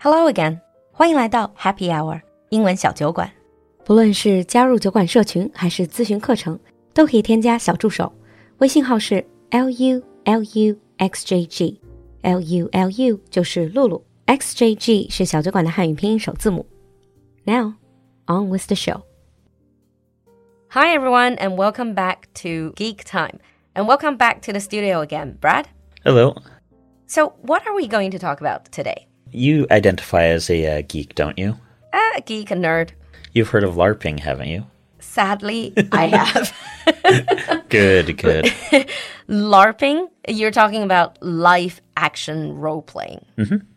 Hello again，欢迎来到 Happy Hour 英文小酒馆。不论是加入酒馆社群还是咨询课程，都可以添加小助手，微信号是 l u l u x j g，l u l u 就是露露，x j g 是小酒馆的汉语拼音首字母。Now on with the show. Hi everyone, and welcome back to Geek Time, and welcome back to the studio again, Brad. Hello. So, what are we going to talk about today? You identify as a uh, geek, don't you? A geek, a nerd. You've heard of LARPing, haven't you? Sadly, I have. Good, good. LARPing, you're talking about live action role playing.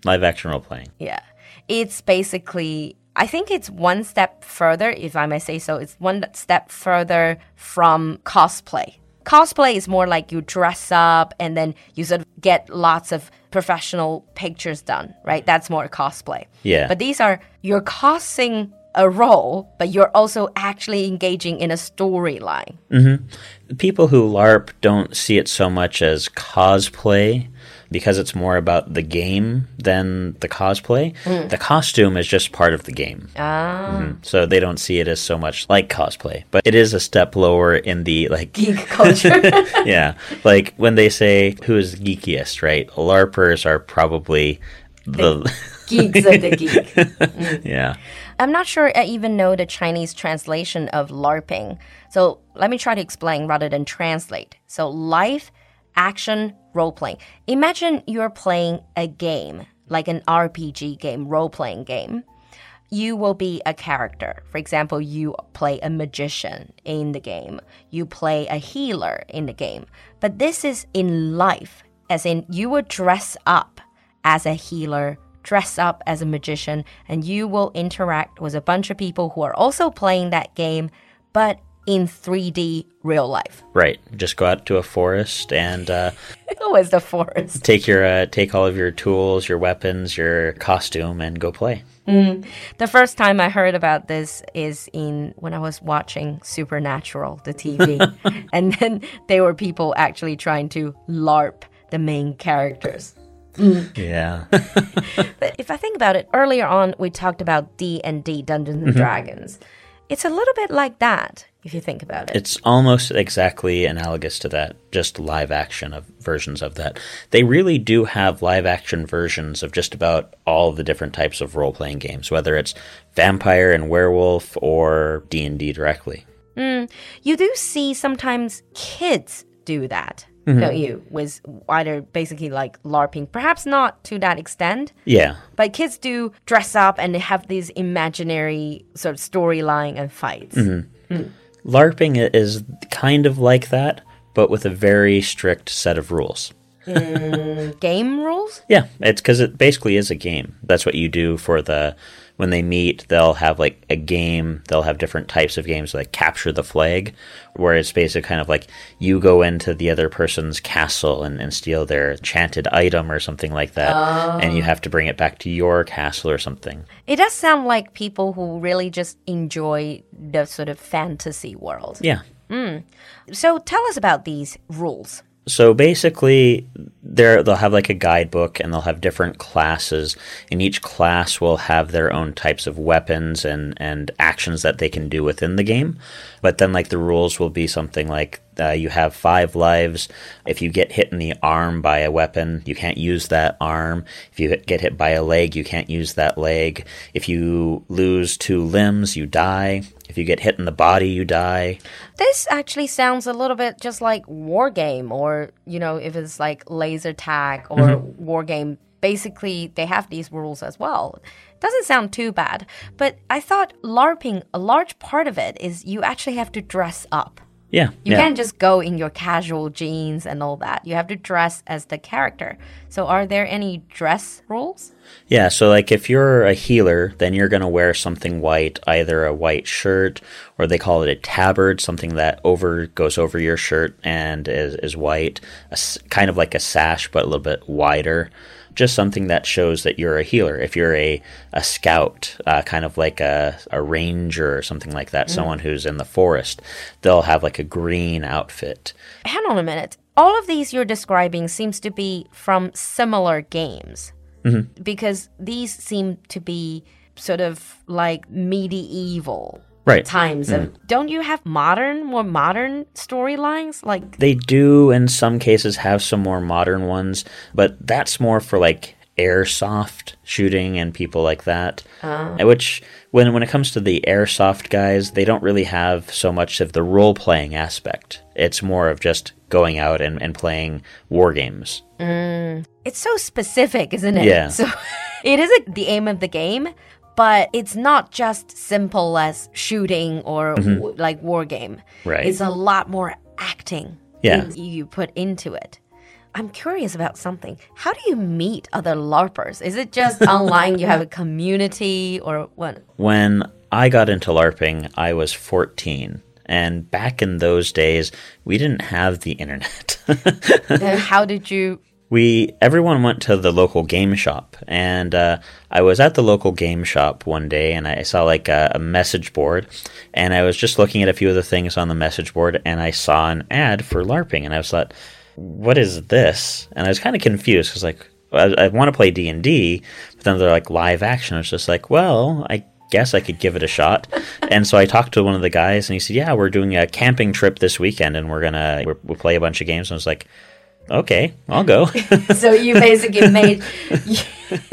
Live action role playing. Yeah. It's basically, I think it's one step further, if I may say so. It's one step further from cosplay. Cosplay is more like you dress up and then you sort of get lots of professional pictures done, right? That's more cosplay. Yeah. But these are, you're costing a role, but you're also actually engaging in a storyline. Mm-hmm. People who LARP don't see it so much as cosplay because it's more about the game than the cosplay. Mm. The costume is just part of the game. Ah. Mm-hmm. So they don't see it as so much like cosplay. But it is a step lower in the like Geek culture. yeah. Like when they say who is geekiest, right? LARPers are probably the Geeks of the geek. Mm. yeah. I'm not sure I even know the Chinese translation of LARPing. So let me try to explain rather than translate. So, live action role playing. Imagine you're playing a game, like an RPG game, role playing game. You will be a character. For example, you play a magician in the game, you play a healer in the game. But this is in life, as in you will dress up as a healer, dress up as a magician, and you will interact with a bunch of people who are also playing that game, but in 3D real life. Right. Just go out to a forest and uh, is the forest? take your uh, take all of your tools, your weapons, your costume, and go play. The first time I heard about this is in when I was watching Supernatural, the TV. and then there were people actually trying to LARP the main characters. Yeah. But if I think about it, earlier on we talked about D&D, Dungeons and Dragons. It's a little bit like that if you think about it. it's almost exactly analogous to that, just live action of versions of that. They really do have live action versions of just about all the different types of role playing games, whether it's vampire and werewolf or D&D directly. Mm. you do see sometimes kids do that, mm-hmm. don't you? With either basically like LARPing, perhaps not to that extent, Yeah. but kids do dress up and they have these imaginary sort of storyline and fights. Mm-hmm. Mm. LARPing is kind of like that, but with a very strict set of rules. Mm, game rules? Yeah, it's because it basically is a game. That's what you do for the when they meet. They'll have like a game. They'll have different types of games, like capture the flag, where it's basically kind of like you go into the other person's castle and, and steal their chanted item or something like that, and you oh. have to bring it back to your castle or something. It does sound like people who really just enjoy the sort of fantasy world. Yeah. Hmm. So tell us about these rules. So basically, there they'll have like a guidebook, and they'll have different classes, and each class will have their own types of weapons and and actions that they can do within the game. But then, like the rules will be something like uh, you have five lives. If you get hit in the arm by a weapon, you can't use that arm. If you get hit by a leg, you can't use that leg. If you lose two limbs, you die. If you get hit in the body, you die. This actually sounds a little bit just like war game or, you know, if it's like laser tag or war game, basically they have these rules as well. Doesn't sound too bad, but I thought LARPing, a large part of it is you actually have to dress up. Yeah, You yeah. can't just go in your casual jeans and all that. You have to dress as the character. So, are there any dress rules? Yeah, so like if you're a healer, then you're going to wear something white, either a white shirt or they call it a tabard, something that over goes over your shirt and is, is white, a kind of like a sash but a little bit wider. Just something that shows that you're a healer. If you're a, a scout, uh, kind of like a, a ranger or something like that, someone who's in the forest, they'll have like a green outfit. Hang on a minute. All of these you're describing seems to be from similar games. because these seem to be sort of like medieval Right. times. of mm. Don't you have modern, more modern storylines? Like, They do in some cases have some more modern ones, but that's more for like airsoft shooting and people like that. Oh. Which when when it comes to the airsoft guys, they don't really have so much of the role playing aspect. It's more of just going out and, and playing war games. Mm. it's so specific, isn't it? Yeah. So it is a, the aim of the game, but it's not just simple as shooting or w- like war game. Mm-hmm. Right. It's a lot more acting. Yeah. you put into it. I'm curious about something. How do you meet other LARPers? Is it just online? You have a community or what? When I got into LARPing, I was 14. And back in those days, we didn't have the internet. How did you? We everyone went to the local game shop and uh, i was at the local game shop one day and i saw like a, a message board and i was just looking at a few of the things on the message board and i saw an ad for larping and i was like what is this and i was kind of confused because like i, I want to play d&d but then they're like live action i was just like well i guess I could give it a shot. And so I talked to one of the guys, and he said, "Yeah, we're doing a camping trip this weekend, and we're gonna we're, we'll play a bunch of games." And I was like, "Okay, I'll go." So you basically made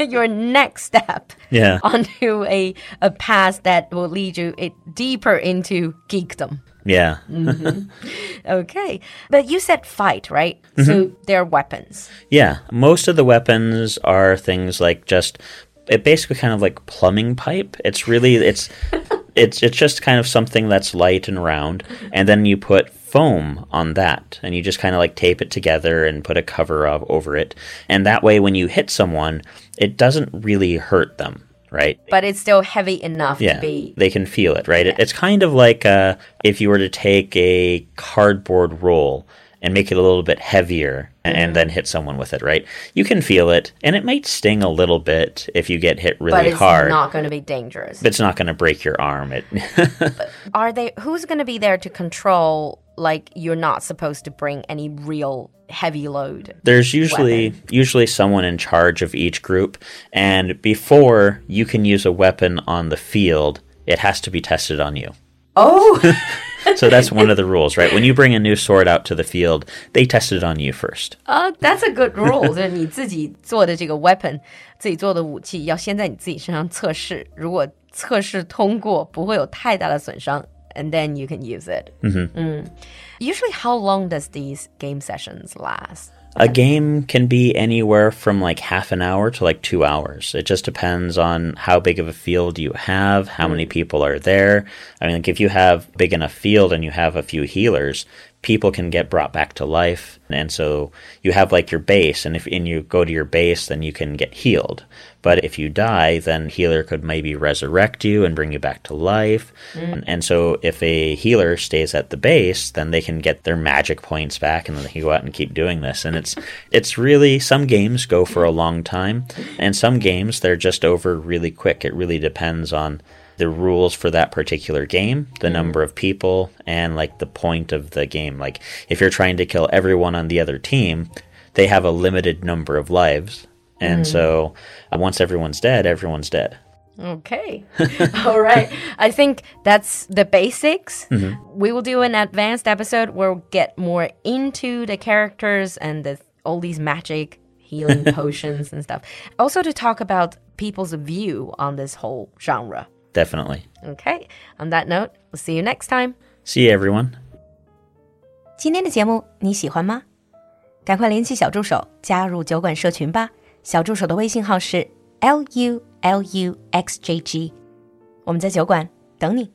your next step yeah, onto a a path that will lead you it deeper into geekdom. yeah, mm-hmm. Okay. But you said fight, right? So mm-hmm. they're weapons. yeah. Most of the weapons are things like just it basically kind of like plumbing pipe. It's really it's it's it's just kind of something that's light and round, and then you put foam on that, and you just kind of like tape it together and put a cover of over it, and that way when you hit someone, it doesn't really hurt them, right? But it's still heavy enough yeah, to be. they can feel it, right? It, it's kind of like uh, if you were to take a cardboard roll and make it a little bit heavier and, and then hit someone with it, right? You can feel it, and it might sting a little bit if you get hit really hard. But it's hard. not going to be dangerous. but it's not going to break your arm. It Are they? Who's going to be there to control? Like you're not supposed to bring any real heavy load. there's usually usually someone in charge of each group, and before you can use a weapon on the field, it has to be tested on you. Oh, So that's one of the rules, right? When you bring a new sword out to the field, they test it on you first. uh, that's a good rule. 就是你自己做的这个 weapon，自己做的武器要先在你自己身上测试，如果测试通过，不会有太大的损伤 ，and then you can use it. Mm-hmm. Usually, how long does these game sessions last? A game can be anywhere from like half an hour to like two hours. It just depends on how big of a field you have, how many mm. people are there. I mean, like if you have big enough field and you have a few healers, people can get brought back to life. And so you have like your base, and if and you go to your base, then you can get healed. But if you die, then healer could maybe resurrect you and bring you back to life. And, and so if a healer stays at the base, then they can get their magic points back, and then they can go out and keep doing this. And it's it's really some games go for a long time, and some games they're just over really quick. It really depends on the rules for that particular game, the number of people, and like the point of the game. Like if you're trying to kill everyone on the other team, they have a limited number of lives. And so uh, once everyone's dead, everyone's dead. Okay. All right. I think that's the basics. We will do an advanced episode where we'll get more into the characters and the, all these magic healing potions and stuff. Also, to talk about people's view on this whole genre. Definitely. Okay. On that note, we'll see you next time. See you, everyone. 今天的节目你喜欢吗？赶快联系小助手加入酒馆社群吧。小助手的微信号是 l u l u x j g，我们在酒馆等你。